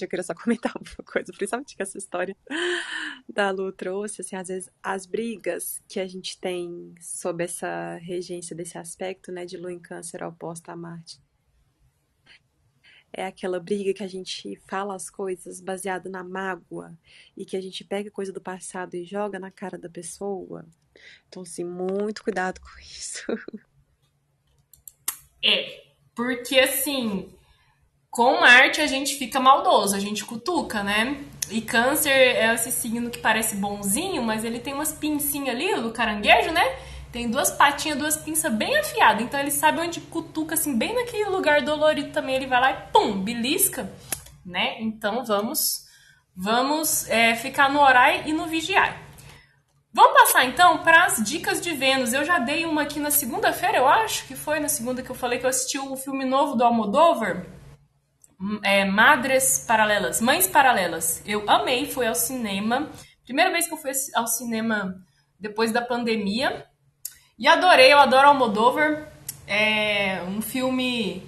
eu queria só <laughs> comentar uma coisa, principalmente que essa história da Lu trouxe, assim, às vezes as brigas que a gente tem sob essa regência desse aspecto, né, de Lua em Câncer oposta a Marte é aquela briga que a gente fala as coisas baseado na mágoa e que a gente pega coisa do passado e joga na cara da pessoa. Então, assim, muito cuidado com isso. <laughs> É, porque assim, com arte a gente fica maldoso, a gente cutuca, né? E câncer é esse signo que parece bonzinho, mas ele tem umas pincinhas ali, do caranguejo, né? Tem duas patinhas, duas pinças bem afiadas. Então ele sabe onde cutuca, assim, bem naquele lugar dolorido também. Ele vai lá e pum, belisca, né? Então vamos, vamos é, ficar no orar e no vigiar. Vamos passar então para as dicas de Vênus. Eu já dei uma aqui na segunda-feira, eu acho que foi na segunda que eu falei que eu assisti o filme novo do Almodóvar. Hum, é, Madres Paralelas, Mães Paralelas. Eu amei, fui ao cinema. Primeira vez que eu fui ao cinema depois da pandemia. E adorei, eu adoro Almodóvar. É um filme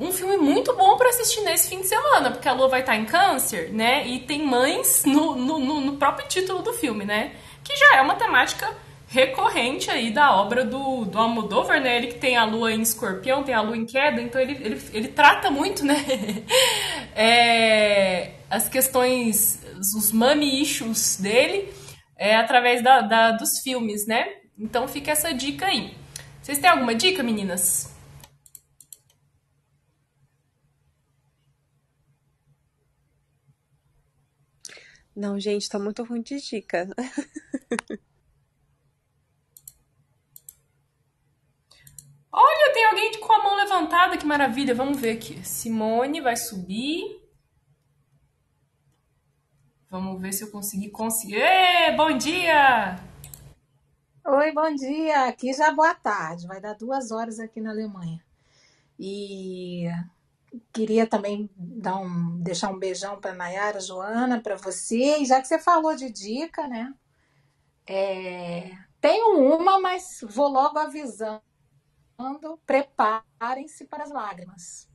um filme muito bom para assistir nesse fim de semana, porque a Lua vai estar em câncer, né? E tem mães no, no, no, próprio título do filme, né? Que já é uma temática recorrente aí da obra do, do Almodóvar, né? Ele que tem a Lua em escorpião, tem a Lua em queda, então ele, ele, ele trata muito, né? <laughs> é, as questões, os money issues dele é, através da, da, dos filmes, né? Então fica essa dica aí. Vocês têm alguma dica, meninas? Não, gente, tá muito ruim de dica. <laughs> Olha, tem alguém com a mão levantada, que maravilha. Vamos ver aqui. Simone vai subir. Vamos ver se eu consegui conseguir. Ê, bom dia! Oi, bom dia. Aqui já boa tarde. Vai dar duas horas aqui na Alemanha. E queria também dar um, deixar um beijão para Nayara, Joana, para você. E já que você falou de dica, né? É, tenho uma, mas vou logo avisando. Preparem-se para as lágrimas.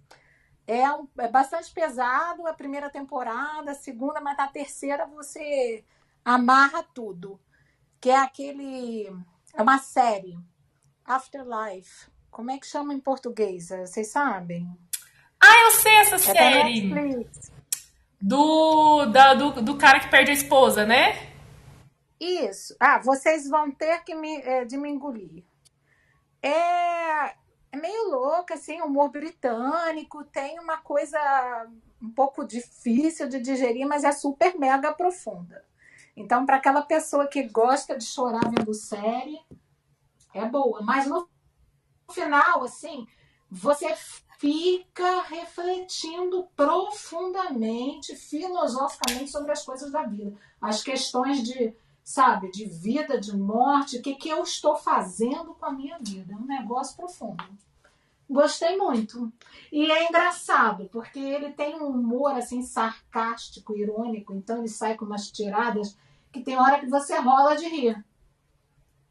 É, é bastante pesado a primeira temporada, a segunda, mas a terceira você amarra tudo que é aquele. É uma série. Afterlife. Como é que chama em português? Vocês sabem? Ah, eu sei essa é série. Do, da, do, do cara que perde a esposa, né? Isso. Ah, vocês vão ter que me, é, de me engolir. É, é meio louca, assim, humor britânico, tem uma coisa um pouco difícil de digerir, mas é super mega profunda. Então, para aquela pessoa que gosta de chorar vendo série, é boa. Mas no final, assim, você fica refletindo profundamente, filosoficamente sobre as coisas da vida. As questões de, sabe, de vida, de morte, o que, que eu estou fazendo com a minha vida. É um negócio profundo. Gostei muito. E é engraçado, porque ele tem um humor assim sarcástico, irônico, então ele sai com umas tiradas que tem hora que você rola de rir.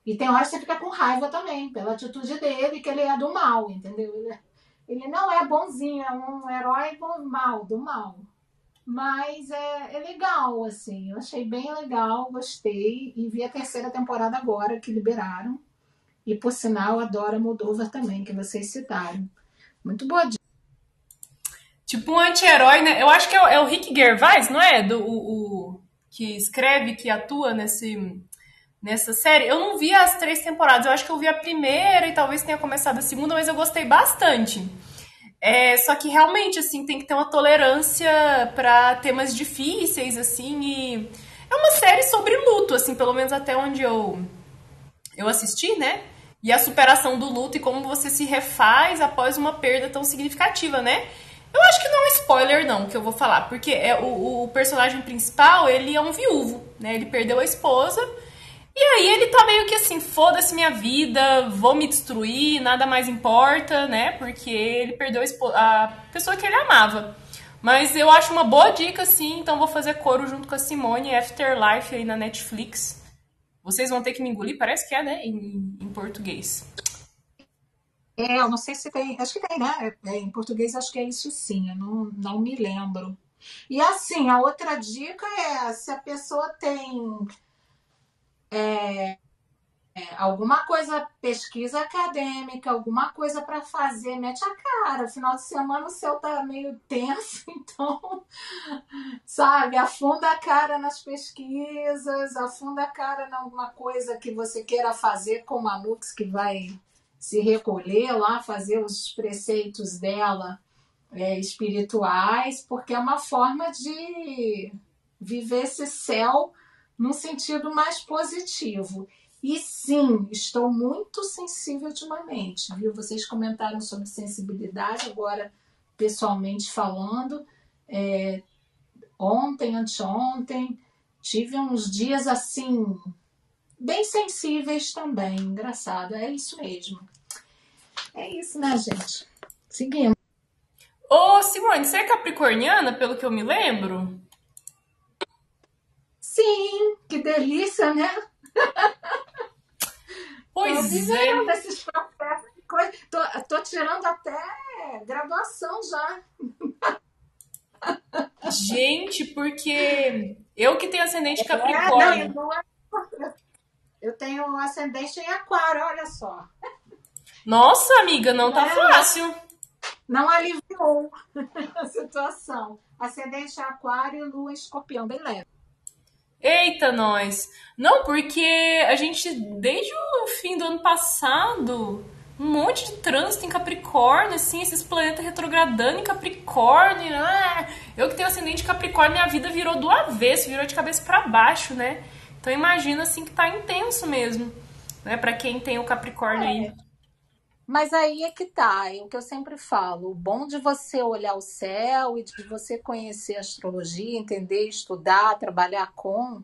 E tem hora que você fica com raiva também, pela atitude dele, que ele é do mal, entendeu? Ele, é, ele não é bonzinho, é um herói mal, do mal. Mas é, é legal, assim. Eu achei bem legal, gostei. E vi a terceira temporada agora, que liberaram. E, por sinal, adoro a Moldova também, que vocês citaram. Muito boa dica. Tipo um anti-herói, né? Eu acho que é o, é o Rick Gervais, não é? Do, o, o, que escreve, que atua nesse, nessa série. Eu não vi as três temporadas. Eu acho que eu vi a primeira e talvez tenha começado a segunda, mas eu gostei bastante. É, só que realmente, assim, tem que ter uma tolerância para temas difíceis, assim, e é uma série sobre luto, assim, pelo menos até onde eu, eu assisti, né? E a superação do luto e como você se refaz após uma perda tão significativa, né? Eu acho que não é spoiler, não, que eu vou falar, porque é o, o personagem principal, ele é um viúvo, né? Ele perdeu a esposa, e aí ele tá meio que assim, foda-se minha vida, vou me destruir, nada mais importa, né? Porque ele perdeu a, pessoa que ele amava. Mas eu acho uma boa dica, sim, então vou fazer coro junto com a Simone, Afterlife aí na Netflix. Vocês vão ter que me engolir, parece que é, né? Em, em português. É, eu não sei se tem. Acho que tem, né? É, em português acho que é isso sim, eu não, não me lembro. E assim, a outra dica é se a pessoa tem é, é, alguma coisa, pesquisa acadêmica, alguma coisa para fazer, mete a cara. Final de semana o céu tá meio tenso, <laughs> então, sabe, afunda a cara nas pesquisas, afunda a cara em alguma coisa que você queira fazer com a Nux, que vai se recolher lá, fazer os preceitos dela é, espirituais, porque é uma forma de viver esse céu num sentido mais positivo. E sim, estou muito sensível ultimamente, viu? Vocês comentaram sobre sensibilidade, agora pessoalmente falando. É, ontem, anteontem, tive uns dias assim, bem sensíveis também. Engraçado, é isso mesmo. É isso, né, gente? Seguimos. Ô, Simone, você é capricorniana, pelo que eu me lembro? Sim, que delícia, né? Pois é. desses processos de coisa. Tô, tô tirando até graduação já. Gente, porque eu que tenho ascendente é, Capricórnio. Não, eu, eu tenho ascendente em Aquário, olha só. Nossa, amiga, não tá é, fácil. Não aliviou <laughs> a situação. Ascendente Aquário, Lua Escorpião, bem leve. Eita, nós! Não, porque a gente, desde o fim do ano passado, um monte de trânsito em Capricórnio, assim, esses planetas retrogradando em Capricórnio. Ah, eu que tenho ascendente Capricórnio, minha vida virou do avesso, virou de cabeça para baixo, né? Então imagina, assim, que tá intenso mesmo, né? Pra quem tem o Capricórnio é. aí. Mas aí é que tá, é o que eu sempre falo. O bom de você olhar o céu e de você conhecer a astrologia, entender, estudar, trabalhar com,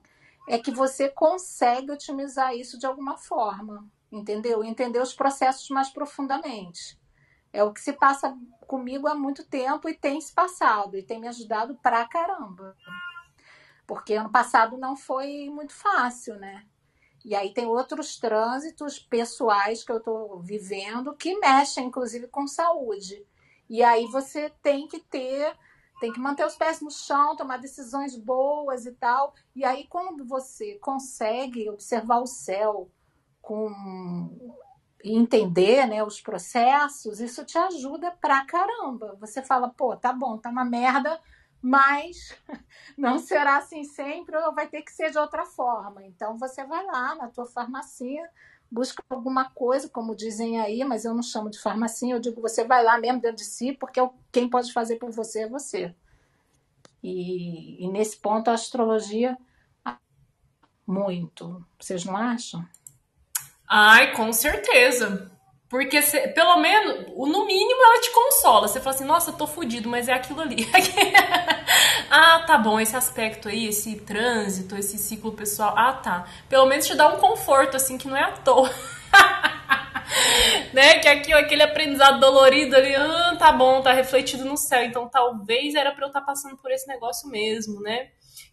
é que você consegue otimizar isso de alguma forma, entendeu? Entender os processos mais profundamente. É o que se passa comigo há muito tempo e tem se passado e tem me ajudado pra caramba. Porque ano passado não foi muito fácil, né? E aí tem outros trânsitos pessoais que eu estou vivendo que mexem, inclusive, com saúde. E aí você tem que ter, tem que manter os pés no chão, tomar decisões boas e tal. E aí, quando você consegue observar o céu com entender né, os processos, isso te ajuda pra caramba. Você fala, pô, tá bom, tá uma merda, mas <laughs> não será assim sempre ou vai ter que ser de outra forma. Então você vai lá na tua farmácia, busca alguma coisa, como dizem aí, mas eu não chamo de farmácia, eu digo você vai lá mesmo dentro de si, porque é quem pode fazer por você é você. E, e nesse ponto a astrologia muito. Vocês não acham? Ai, com certeza. Porque cê, pelo menos, no mínimo ela te consola. Você fala assim, nossa, eu tô fudido, mas é aquilo ali. <laughs> ah, tá bom, esse aspecto aí, esse trânsito, esse ciclo pessoal. Ah, tá. Pelo menos te dá um conforto, assim, que não é à toa. <laughs> né? Que aqui, aquele aprendizado dolorido ali, ah, tá bom, tá refletido no céu. Então talvez era pra eu estar tá passando por esse negócio mesmo, né?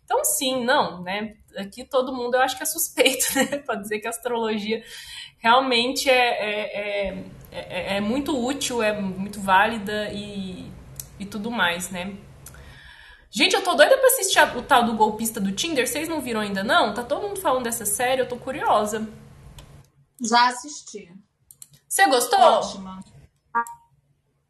Então, sim, não, né? Aqui todo mundo eu acho que é suspeito, <laughs> né? Pra dizer que a astrologia realmente é, é, é, é, é muito útil, é muito válida e, e tudo mais, né? Gente, eu tô doida pra assistir o tal do golpista do Tinder. Vocês não viram ainda, não? Tá todo mundo falando dessa série, eu tô curiosa. Já assisti. Você gostou? Ótima.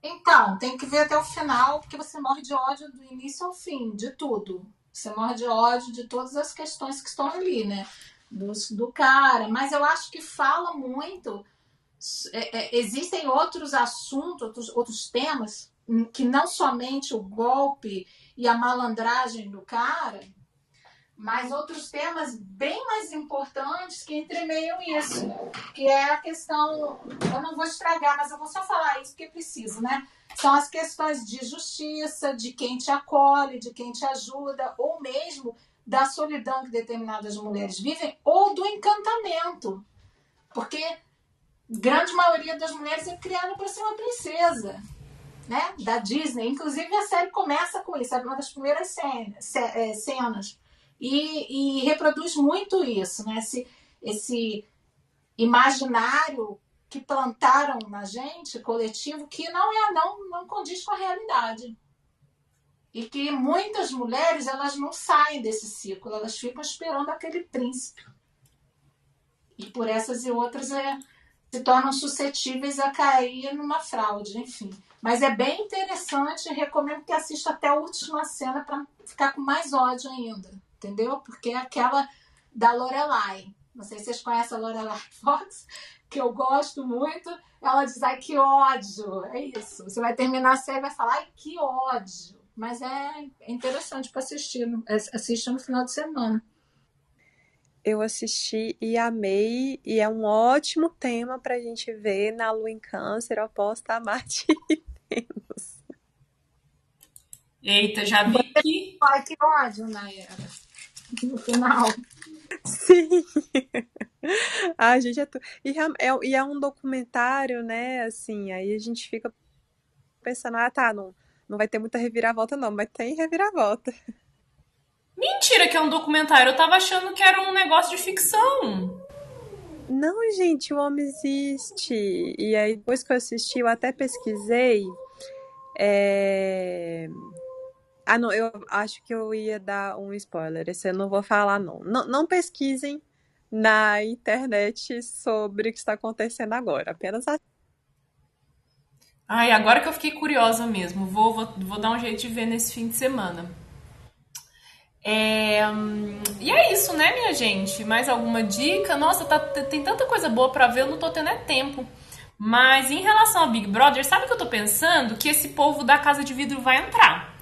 Então, tem que ver até o final, porque você morre de ódio do início ao fim, de tudo. Você morre de ódio de todas as questões que estão ali, né? Do, do cara. Mas eu acho que fala muito. É, é, existem outros assuntos, outros, outros temas, que não somente o golpe e a malandragem do cara, mas outros temas bem mais importantes que entremeiam isso, que é a questão, eu não vou estragar, mas eu vou só falar isso porque preciso, né? São as questões de justiça, de quem te acolhe, de quem te ajuda, ou mesmo da solidão que determinadas mulheres vivem, ou do encantamento. Porque grande maioria das mulheres é criada para ser uma princesa, né? Da Disney. Inclusive a série começa com isso, é uma das primeiras cenas. É, cenas e, e reproduz muito isso, né? Esse, esse imaginário que plantaram na gente, coletivo, que não é não, não condiz com a realidade. E que muitas mulheres elas não saem desse ciclo, elas ficam esperando aquele príncipe. E por essas e outras é, se tornam suscetíveis a cair numa fraude, enfim. Mas é bem interessante, recomendo que assista até a última cena para ficar com mais ódio ainda entendeu? Porque é aquela da Lorelai. Não sei se vocês conhecem a Lorelai <laughs> Fox, que eu gosto muito. Ela diz, ai, que ódio. É isso. Você vai terminar a série e vai falar, ai, que ódio. Mas é interessante para assistir. Assista no final de semana. Eu assisti e amei, e é um ótimo tema para a gente ver na Lua em Câncer, oposta a Marte e Vênus. Eita, já vi que. Ai, que ódio, Nayara no final. Sim. <laughs> a gente é, e, é, e é um documentário, né? Assim, aí a gente fica pensando, ah, tá, não, não vai ter muita reviravolta, não, mas tem reviravolta. Mentira que é um documentário, eu tava achando que era um negócio de ficção. Não, gente, o homem existe. E aí, depois que eu assisti, eu até pesquisei. É... Ah, não, eu acho que eu ia dar um spoiler. Esse eu não vou falar, não. Não, não pesquisem na internet sobre o que está acontecendo agora. Apenas a... Ai, agora que eu fiquei curiosa mesmo. Vou, vou, vou dar um jeito de ver nesse fim de semana. É... E é isso, né, minha gente? Mais alguma dica? Nossa, tá, tem tanta coisa boa para ver, eu não tô tendo é tempo. Mas em relação ao Big Brother, sabe o que eu tô pensando? Que esse povo da Casa de Vidro vai entrar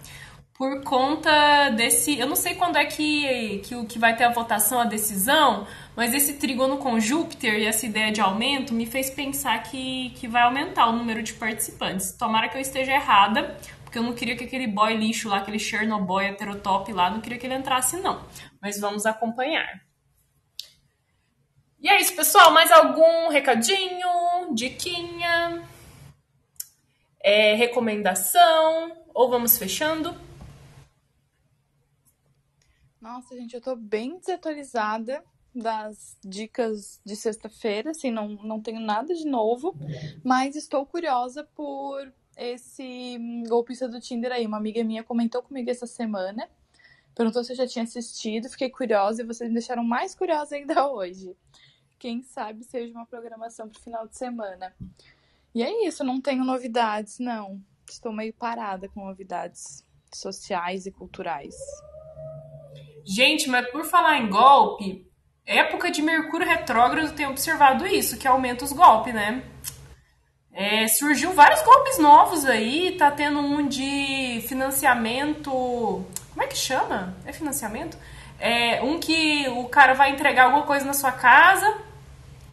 por conta desse. Eu não sei quando é que, que, que vai ter a votação, a decisão, mas esse trígono com Júpiter e essa ideia de aumento me fez pensar que, que vai aumentar o número de participantes. Tomara que eu esteja errada, porque eu não queria que aquele boy lixo lá, aquele Chernobyl heterotop lá, não queria que ele entrasse, não. Mas vamos acompanhar. E é isso, pessoal. Mais algum recadinho? Diquinha? É, recomendação? Ou vamos fechando? Nossa, gente, eu tô bem desatualizada das dicas de sexta-feira, assim, não, não tenho nada de novo, mas estou curiosa por esse golpista do Tinder aí. Uma amiga minha comentou comigo essa semana, perguntou se eu já tinha assistido, fiquei curiosa e vocês me deixaram mais curiosa ainda <laughs> hoje. Quem sabe seja uma programação pro final de semana. E é isso, não tenho novidades, não. Estou meio parada com novidades sociais e culturais. Gente, mas por falar em golpe, época de Mercúrio retrógrado tem observado isso, que aumenta os golpes, né? É, surgiu vários golpes novos aí, tá tendo um de financiamento. Como é que chama? É financiamento? É, um que o cara vai entregar alguma coisa na sua casa,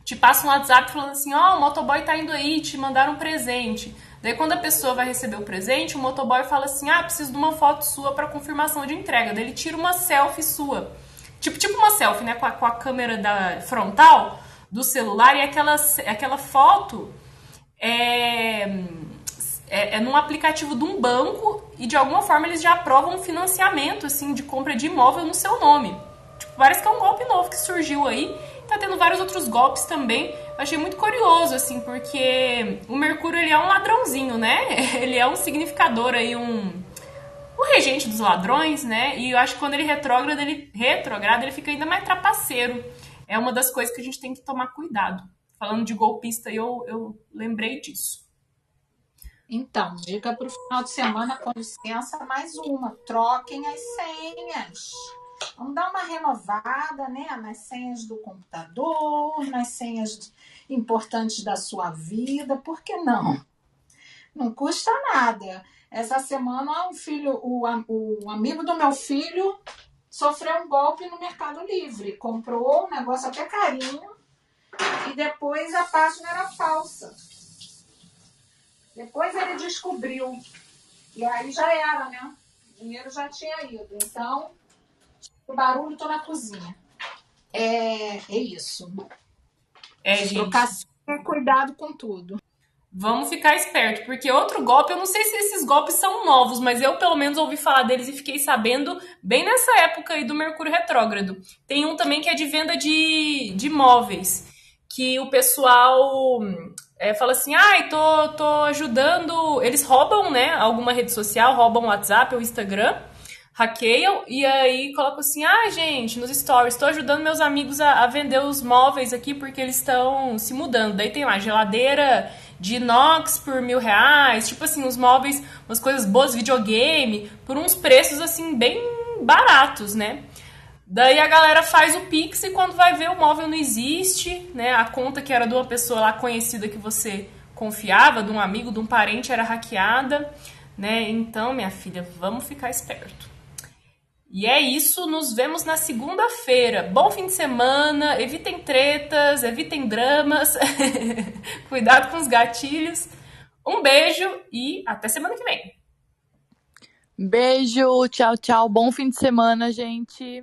te passa um WhatsApp falando assim, ó, oh, o motoboy tá indo aí, te mandaram um presente. Daí quando a pessoa vai receber o presente, o motoboy fala assim, ah, preciso de uma foto sua para confirmação de entrega. Daí ele tira uma selfie sua. Tipo, tipo uma selfie, né, com a, com a câmera da frontal do celular e aquela, aquela foto é, é, é num aplicativo de um banco e de alguma forma eles já aprovam um financiamento assim de compra de imóvel no seu nome. Tipo, parece que é um golpe novo que surgiu aí. Tá tendo vários outros golpes também. Achei muito curioso, assim, porque o Mercúrio ele é um ladrãozinho, né? <laughs> Ele é um significador aí, um, o regente dos ladrões, né? E eu acho que quando ele retrograda, ele retrograda, ele fica ainda mais trapaceiro. É uma das coisas que a gente tem que tomar cuidado. Falando de golpista, eu, eu lembrei disso. Então, dica para o final de semana, com licença, mais uma. Troquem as senhas. Vamos dar uma renovada, né? Nas senhas do computador, nas senhas importantes da sua vida. Por que não? Não custa nada. Essa semana, um filho, o, o amigo do meu filho sofreu um golpe no Mercado Livre. Comprou um negócio até carinho e depois a página era falsa. Depois ele descobriu. E aí já era, né? O dinheiro já tinha ido. Então, o barulho tô na cozinha. É, é isso. É, gente. Trocar cuidado com tudo. Vamos ficar esperto, porque outro golpe, eu não sei se esses golpes são novos, mas eu pelo menos ouvi falar deles e fiquei sabendo bem nessa época aí do Mercúrio Retrógrado. Tem um também que é de venda de, de imóveis, que o pessoal é, fala assim, ai, ah, tô, tô ajudando. Eles roubam, né, alguma rede social, roubam o WhatsApp ou Instagram, hackeiam e aí colocam assim, ah, gente, nos stories, tô ajudando meus amigos a, a vender os móveis aqui porque eles estão se mudando. Daí tem lá, geladeira de inox por mil reais, tipo assim, os móveis, umas coisas boas, videogame, por uns preços assim, bem baratos, né? Daí a galera faz o Pix e quando vai ver o móvel não existe, né? A conta que era de uma pessoa lá conhecida que você confiava, de um amigo, de um parente, era hackeada, né? Então, minha filha, vamos ficar esperto. E é isso, nos vemos na segunda-feira. Bom fim de semana, evitem tretas, evitem dramas, <laughs> cuidado com os gatilhos. Um beijo e até semana que vem. Beijo, tchau, tchau. Bom fim de semana, gente.